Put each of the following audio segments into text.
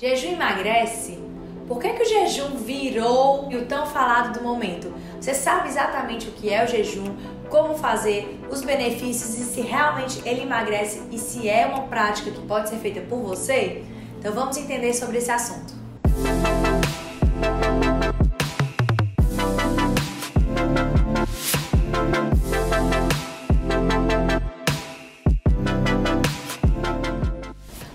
Jejum emagrece? Por que, que o jejum virou o tão falado do momento? Você sabe exatamente o que é o jejum, como fazer, os benefícios e se realmente ele emagrece e se é uma prática que pode ser feita por você? Então vamos entender sobre esse assunto.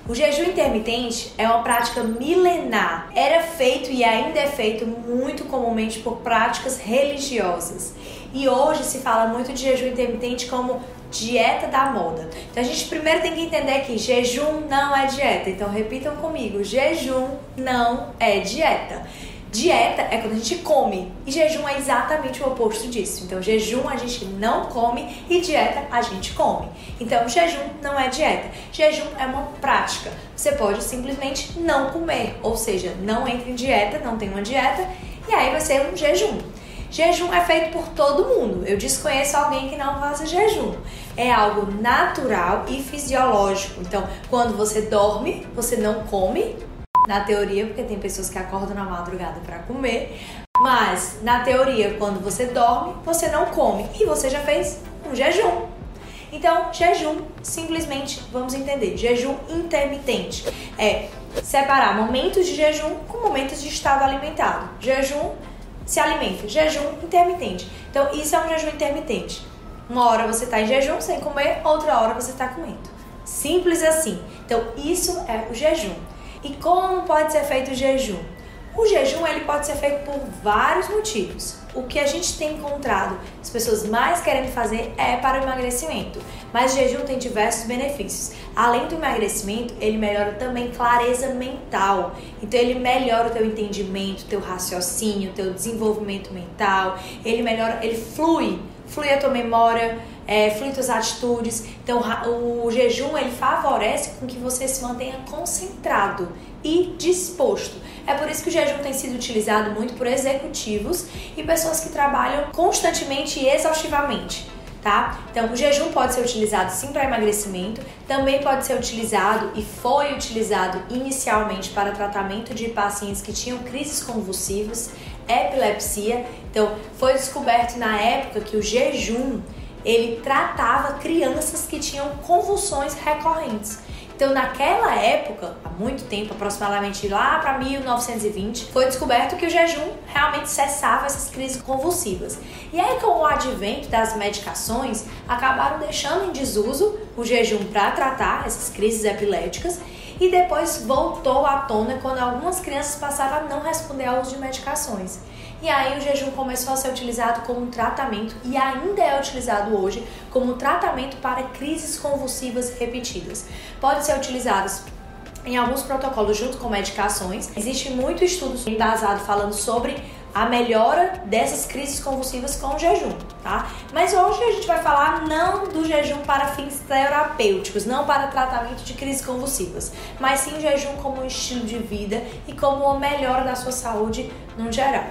O jejum intermitente é uma prática milenar. Era feito e ainda é feito muito comumente por práticas religiosas. E hoje se fala muito de jejum intermitente como dieta da moda. Então a gente primeiro tem que entender que jejum não é dieta. Então repitam comigo: jejum não é dieta. Dieta é quando a gente come e jejum é exatamente o oposto disso. Então, jejum a gente não come e dieta a gente come. Então, jejum não é dieta. Jejum é uma prática. Você pode simplesmente não comer, ou seja, não entra em dieta, não tem uma dieta e aí vai ser um jejum. Jejum é feito por todo mundo. Eu desconheço alguém que não faça jejum. É algo natural e fisiológico. Então, quando você dorme, você não come na teoria, porque tem pessoas que acordam na madrugada para comer, mas na teoria, quando você dorme, você não come e você já fez um jejum. Então, jejum, simplesmente, vamos entender, jejum intermitente é separar momentos de jejum com momentos de estado alimentado. Jejum se alimenta, jejum intermitente. Então, isso é um jejum intermitente. Uma hora você está em jejum sem comer, outra hora você está comendo. Simples assim. Então, isso é o jejum. E como pode ser feito o jejum? O jejum ele pode ser feito por vários motivos. O que a gente tem encontrado, as pessoas mais querendo fazer é para o emagrecimento, mas o jejum tem diversos benefícios. Além do emagrecimento, ele melhora também clareza mental. Então ele melhora o teu entendimento, teu raciocínio, teu desenvolvimento mental. Ele melhora, ele flui, flui a tua memória, é, flui tuas atitudes. Então, o jejum ele favorece com que você se mantenha concentrado e disposto. É por isso que o jejum tem sido utilizado muito por executivos e pessoas que trabalham constantemente e exaustivamente. Tá? Então, o jejum pode ser utilizado sim para emagrecimento, também pode ser utilizado e foi utilizado inicialmente para tratamento de pacientes que tinham crises convulsivas, epilepsia. Então, foi descoberto na época que o jejum ele tratava crianças que tinham convulsões recorrentes. Então, naquela época, há muito tempo, aproximadamente lá para 1920, foi descoberto que o jejum realmente cessava essas crises convulsivas. E aí, com o advento das medicações, acabaram deixando em desuso o jejum para tratar essas crises epiléticas e depois voltou à tona quando algumas crianças passaram a não responder ao uso de medicações. E aí o jejum começou a ser utilizado como tratamento e ainda é utilizado hoje como tratamento para crises convulsivas repetidas. Pode ser utilizado em alguns protocolos junto com medicações. Existe muito estudo embasado falando sobre a melhora dessas crises convulsivas com o jejum, tá? Mas hoje a gente vai falar não do jejum para fins terapêuticos, não para tratamento de crises convulsivas, mas sim o jejum como um estilo de vida e como uma melhora da sua saúde no geral.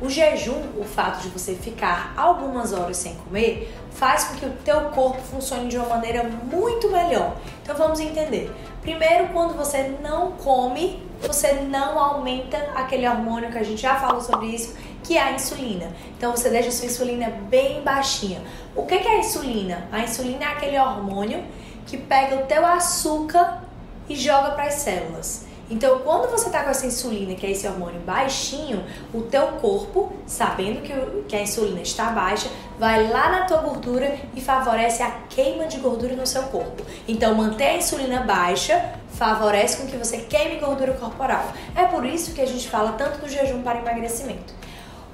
O jejum, o fato de você ficar algumas horas sem comer, faz com que o teu corpo funcione de uma maneira muito melhor. Então vamos entender. Primeiro, quando você não come, você não aumenta aquele hormônio que a gente já falou sobre isso, que é a insulina. Então você deixa a sua insulina bem baixinha. O que é a insulina? A insulina é aquele hormônio que pega o teu açúcar e joga para as células. Então, quando você está com essa insulina, que é esse hormônio baixinho, o teu corpo, sabendo que, que a insulina está baixa, vai lá na tua gordura e favorece a queima de gordura no seu corpo. Então, manter a insulina baixa favorece com que você queime gordura corporal. É por isso que a gente fala tanto do jejum para emagrecimento.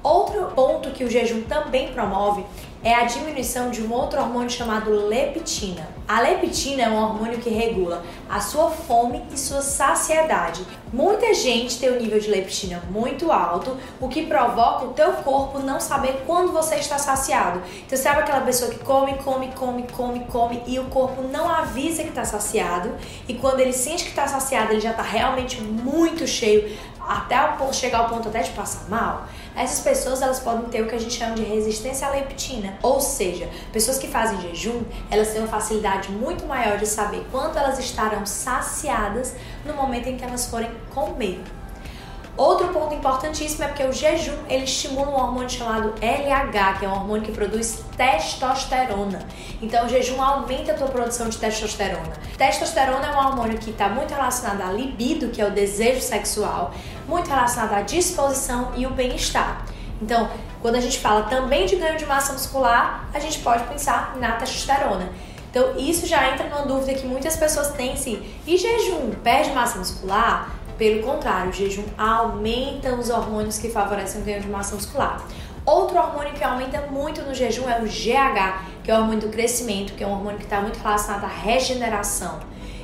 Outro ponto que o jejum também promove é a diminuição de um outro hormônio chamado leptina. A leptina é um hormônio que regula a sua fome e sua saciedade. Muita gente tem o um nível de leptina muito alto, o que provoca o teu corpo não saber quando você está saciado. Então sabe aquela pessoa que come, come, come, come, come e o corpo não avisa que está saciado e quando ele sente que está saciado ele já está realmente muito cheio, até chegar ao ponto até de passar mal, essas pessoas elas podem ter o que a gente chama de resistência à leptina, ou seja, pessoas que fazem jejum, elas têm uma facilidade muito maior de saber quanto elas estarão saciadas no momento em que elas forem comer. Outro ponto importantíssimo é porque o jejum ele estimula um hormônio chamado LH, que é um hormônio que produz testosterona. Então o jejum aumenta a tua produção de testosterona. Testosterona é um hormônio que está muito relacionado à libido, que é o desejo sexual, muito relacionado à disposição e o bem-estar. Então, quando a gente fala também de ganho de massa muscular, a gente pode pensar na testosterona. Então, isso já entra numa dúvida que muitas pessoas têm se e jejum perde massa muscular? Pelo contrário, o jejum aumenta os hormônios que favorecem o ganho de massa muscular. Outro hormônio que aumenta muito no jejum é o GH, que é o hormônio do crescimento, que é um hormônio que está muito relacionado à regeneração.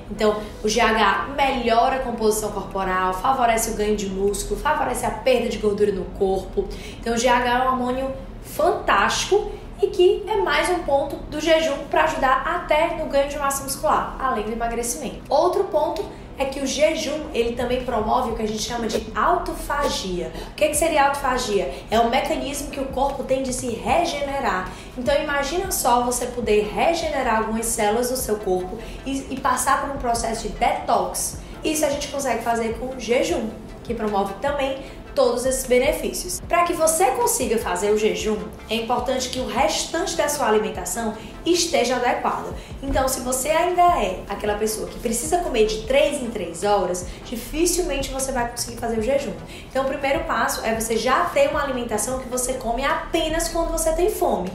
Então, o GH melhora a composição corporal, favorece o ganho de músculo, favorece a perda de gordura no corpo. Então, o GH é um hormônio fantástico e que é mais um ponto do jejum para ajudar até no ganho de massa muscular, além do emagrecimento. Outro ponto é que o jejum ele também promove o que a gente chama de autofagia. O que, que seria autofagia? É um mecanismo que o corpo tem de se regenerar. Então imagina só você poder regenerar algumas células do seu corpo e, e passar por um processo de detox. Isso a gente consegue fazer com jejum, que promove também todos esses benefícios. Para que você consiga fazer o jejum, é importante que o restante da sua alimentação esteja adequado. Então, se você ainda é aquela pessoa que precisa comer de 3 em 3 horas, dificilmente você vai conseguir fazer o jejum. Então, o primeiro passo é você já ter uma alimentação que você come apenas quando você tem fome.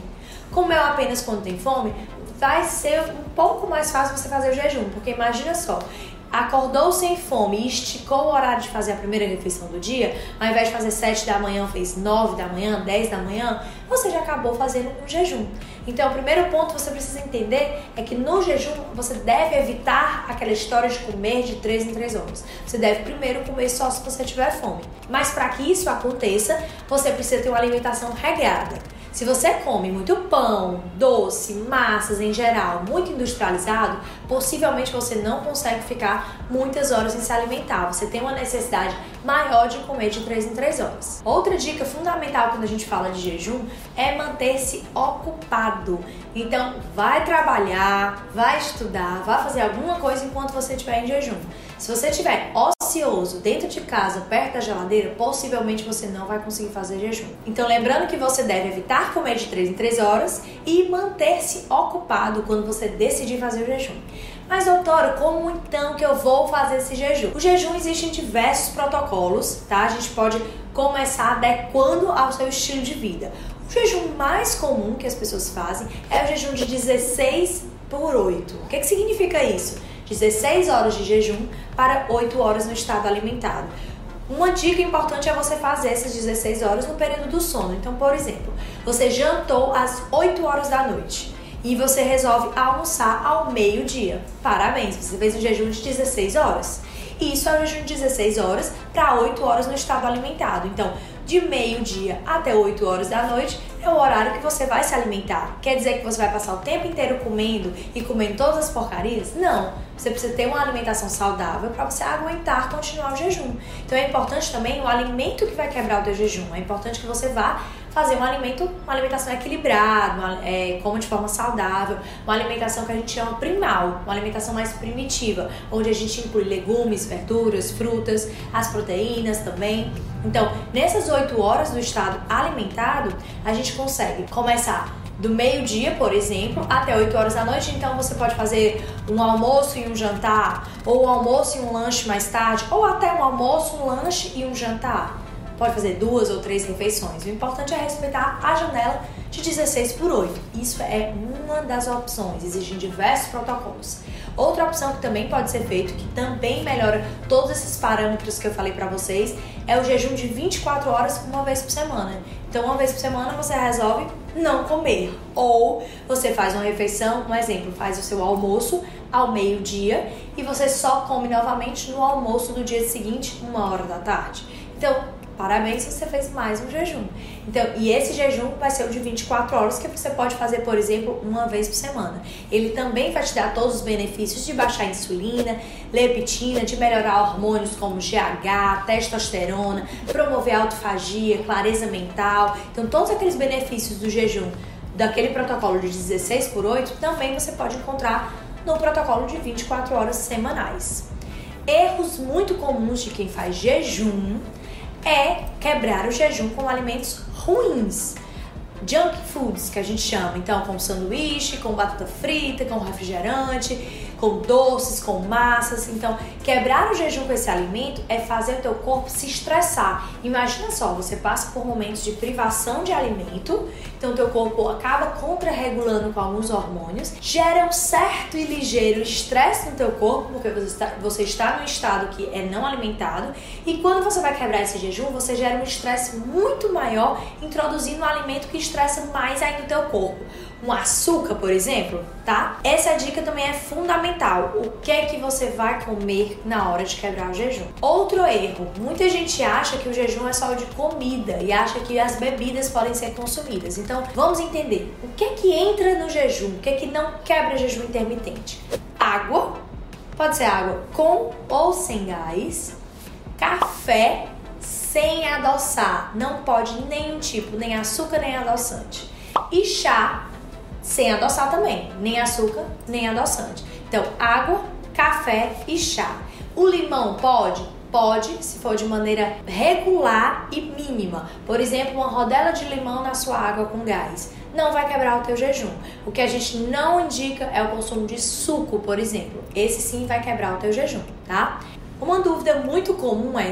Como é apenas quando tem fome, vai ser um pouco mais fácil você fazer o jejum, porque imagina só, acordou sem fome e esticou o horário de fazer a primeira refeição do dia, ao invés de fazer 7 da manhã, fez 9 da manhã, 10 da manhã, você já acabou fazendo um jejum. Então, o primeiro ponto que você precisa entender é que no jejum você deve evitar aquela história de comer de 3 em 3 horas. Você deve primeiro comer só se você tiver fome. Mas para que isso aconteça, você precisa ter uma alimentação regrada. Se você come muito pão, doce, massas em geral, muito industrializado, possivelmente você não consegue ficar muitas horas sem se alimentar. Você tem uma necessidade maior de comer de 3 em 3 horas. Outra dica fundamental quando a gente fala de jejum é manter-se ocupado. Então, vai trabalhar, vai estudar, vai fazer alguma coisa enquanto você estiver em jejum. Se você estiver ocioso dentro de casa, perto da geladeira, possivelmente você não vai conseguir fazer jejum. Então, lembrando que você deve evitar comer de 3 em 3 horas e manter-se ocupado quando você decidir fazer o jejum. Mas, doutora, como então que eu vou fazer esse jejum? O jejum existe em diversos protocolos, tá? A gente pode começar adequando ao seu estilo de vida. O jejum mais comum que as pessoas fazem é o jejum de 16 por 8. O que, que significa isso? 16 horas de jejum para 8 horas no estado alimentado. Uma dica importante é você fazer essas 16 horas no período do sono. Então, por exemplo, você jantou às 8 horas da noite e você resolve almoçar ao meio-dia. Parabéns, você fez um jejum de 16 horas. E isso é um jejum de 16 horas para 8 horas no estado alimentado. Então, de meio-dia até 8 horas da noite é o horário que você vai se alimentar. Quer dizer que você vai passar o tempo inteiro comendo e comendo todas as porcarias? Não. Você precisa ter uma alimentação saudável para você aguentar continuar o jejum. Então é importante também o alimento que vai quebrar o teu jejum. É importante que você vá fazer um alimento, uma alimentação equilibrada, uma, é, como de forma saudável, uma alimentação que a gente chama primal, uma alimentação mais primitiva, onde a gente inclui legumes, verduras, frutas, as proteínas também. Então, nessas 8 horas do estado alimentado, a gente consegue começar do meio-dia, por exemplo, até 8 horas da noite. Então você pode fazer um almoço e um jantar, ou um almoço e um lanche mais tarde, ou até um almoço, um lanche e um jantar pode fazer duas ou três refeições. O importante é respeitar a janela de 16 por 8. Isso é uma das opções, existem diversos protocolos. Outra opção que também pode ser feito, que também melhora todos esses parâmetros que eu falei para vocês, é o jejum de 24 horas uma vez por semana. Então, uma vez por semana você resolve não comer. Ou você faz uma refeição, um exemplo, faz o seu almoço ao meio-dia e você só come novamente no almoço do dia seguinte, uma hora da tarde. Então, Parabéns se você fez mais um jejum. Então, e esse jejum vai ser o de 24 horas que você pode fazer, por exemplo, uma vez por semana. Ele também vai te dar todos os benefícios de baixar insulina, leptina, de melhorar hormônios como GH, testosterona, promover autofagia, clareza mental. Então, todos aqueles benefícios do jejum daquele protocolo de 16 por 8 também você pode encontrar no protocolo de 24 horas semanais. Erros muito comuns de quem faz jejum é quebrar o jejum com alimentos ruins. Junk foods, que a gente chama, então, com sanduíche, com batata frita, com refrigerante, com doces, com massas. Então, quebrar o jejum com esse alimento é fazer o teu corpo se estressar. Imagina só, você passa por momentos de privação de alimento, então teu corpo acaba contra-regulando com alguns hormônios, gera um certo e ligeiro estresse no teu corpo, porque você está, você está num estado que é não alimentado, e quando você vai quebrar esse jejum, você gera um estresse muito maior, introduzindo um alimento que estressa mais ainda o teu corpo um açúcar, por exemplo, tá? Essa dica também é fundamental. O que é que você vai comer na hora de quebrar o jejum? Outro erro, muita gente acha que o jejum é só de comida e acha que as bebidas podem ser consumidas. Então, vamos entender. O que é que entra no jejum? O que é que não quebra jejum intermitente? Água, pode ser água com ou sem gás, café sem adoçar, não pode nenhum tipo, nem açúcar nem adoçante. E chá sem adoçar também, nem açúcar, nem adoçante. Então, água, café e chá. O limão pode? Pode, se for de maneira regular e mínima. Por exemplo, uma rodela de limão na sua água com gás. Não vai quebrar o teu jejum. O que a gente não indica é o consumo de suco, por exemplo. Esse sim vai quebrar o teu jejum, tá? Uma dúvida muito comum é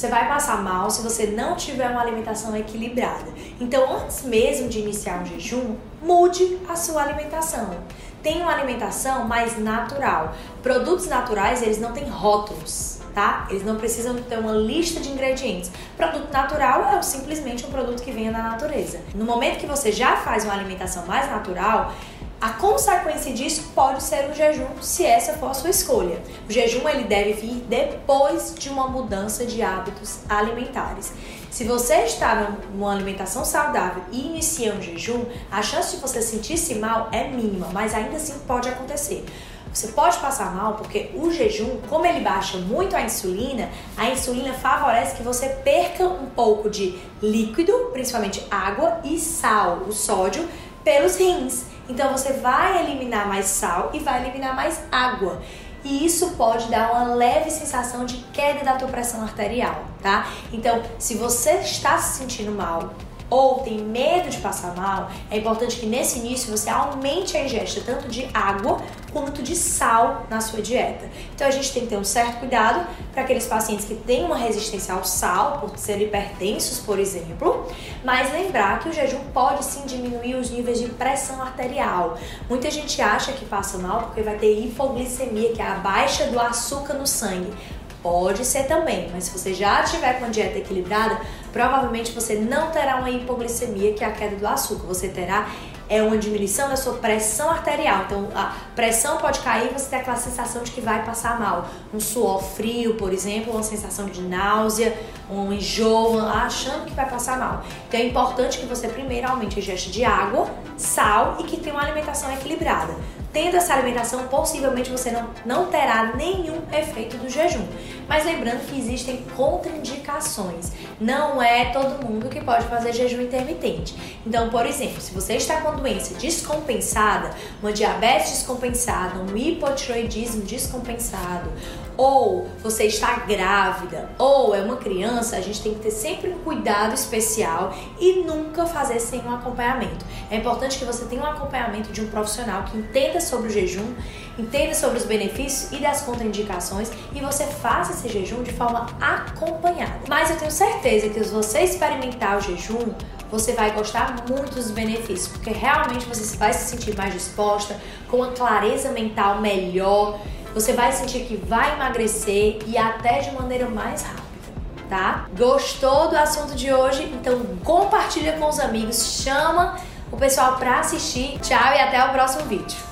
você vai passar mal se você não tiver uma alimentação equilibrada. Então, antes mesmo de iniciar um jejum, mude a sua alimentação. Tenha uma alimentação mais natural. Produtos naturais, eles não têm rótulos, tá? Eles não precisam ter uma lista de ingredientes. Produto natural é simplesmente um produto que vem da natureza. No momento que você já faz uma alimentação mais natural, a consequência disso pode ser um jejum, se essa for a sua escolha. O jejum ele deve vir depois de uma mudança de hábitos alimentares. Se você está numa alimentação saudável e inicia um jejum, a chance de você sentir-se mal é mínima, mas ainda assim pode acontecer. Você pode passar mal porque o jejum, como ele baixa muito a insulina, a insulina favorece que você perca um pouco de líquido, principalmente água e sal, o sódio, pelos rins. Então você vai eliminar mais sal e vai eliminar mais água. E isso pode dar uma leve sensação de queda da tua pressão arterial, tá? Então, se você está se sentindo mal, ou tem medo de passar mal, é importante que nesse início você aumente a ingesta tanto de água quanto de sal na sua dieta. Então a gente tem que ter um certo cuidado para aqueles pacientes que têm uma resistência ao sal, por serem hipertensos, por exemplo, mas lembrar que o jejum pode sim diminuir os níveis de pressão arterial. Muita gente acha que passa mal porque vai ter hipoglicemia, que é a baixa do açúcar no sangue. Pode ser também, mas se você já tiver com a dieta equilibrada, provavelmente você não terá uma hipoglicemia, que é a queda do açúcar. Você terá é uma diminuição da sua pressão arterial. Então, a pressão pode cair e você tem aquela sensação de que vai passar mal. Um suor frio, por exemplo, uma sensação de náusea, um enjoo, achando que vai passar mal. Então, é importante que você primeiro aumente a ingesta de água, sal e que tenha uma alimentação equilibrada. Tendo essa alimentação, possivelmente você não, não terá nenhum efeito do jejum. Mas lembrando que existem contraindicações. Não é todo mundo que pode fazer jejum intermitente. Então, por exemplo, se você está com doença descompensada, uma diabetes descompensada, um hipotiroidismo descompensado, ou você está grávida, ou é uma criança, a gente tem que ter sempre um cuidado especial e nunca fazer sem um acompanhamento. É importante que você tenha um acompanhamento de um profissional que entenda sobre o jejum, entenda sobre os benefícios e das contraindicações e você faça esse jejum de forma acompanhada. Mas eu tenho certeza que se você experimentar o jejum, você vai gostar muito dos benefícios, porque realmente você vai se sentir mais disposta, com uma clareza mental melhor você vai sentir que vai emagrecer e até de maneira mais rápida, tá? Gostou do assunto de hoje? Então compartilha com os amigos, chama o pessoal para assistir. Tchau e até o próximo vídeo.